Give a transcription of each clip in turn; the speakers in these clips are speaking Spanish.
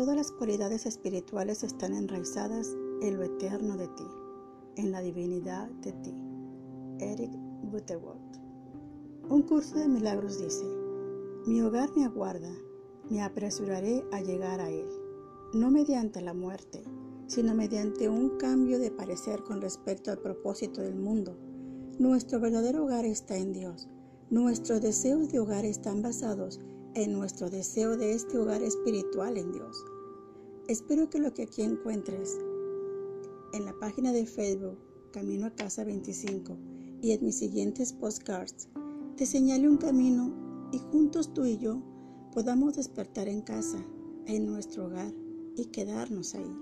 Todas las cualidades espirituales están enraizadas en lo eterno de ti, en la divinidad de ti. Eric Butterworth. Un curso de milagros dice, mi hogar me aguarda, me apresuraré a llegar a él, no mediante la muerte, sino mediante un cambio de parecer con respecto al propósito del mundo. Nuestro verdadero hogar está en Dios. Nuestros deseos de hogar están basados en nuestro deseo de este hogar espiritual en Dios. Espero que lo que aquí encuentres en la página de Facebook Camino a Casa 25 y en mis siguientes postcards te señale un camino y juntos tú y yo podamos despertar en casa, en nuestro hogar y quedarnos ahí.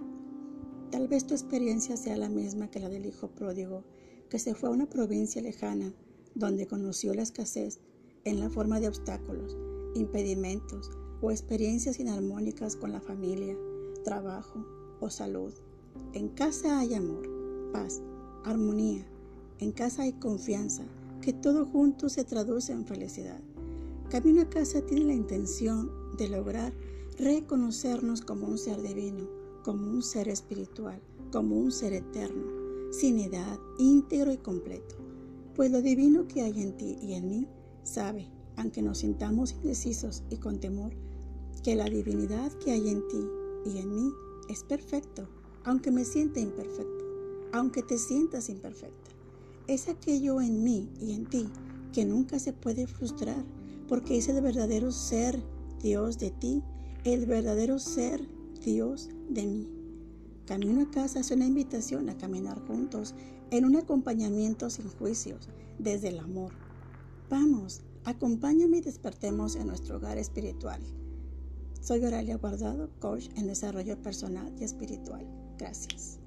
Tal vez tu experiencia sea la misma que la del hijo pródigo que se fue a una provincia lejana donde conoció la escasez en la forma de obstáculos impedimentos o experiencias inarmónicas con la familia, trabajo o salud. En casa hay amor, paz, armonía. En casa hay confianza, que todo junto se traduce en felicidad. Camino a casa tiene la intención de lograr reconocernos como un ser divino, como un ser espiritual, como un ser eterno, sin edad, íntegro y completo. Pues lo divino que hay en ti y en mí sabe aunque nos sintamos indecisos y con temor, que la divinidad que hay en ti y en mí es perfecto, aunque me sienta imperfecto, aunque te sientas imperfecta. Es aquello en mí y en ti que nunca se puede frustrar, porque es el verdadero ser Dios de ti, el verdadero ser Dios de mí. Camino a casa es una invitación a caminar juntos en un acompañamiento sin juicios, desde el amor. Vamos, Acompáñame y despertemos en nuestro hogar espiritual. Soy Oralia Guardado, coach en desarrollo personal y espiritual. Gracias.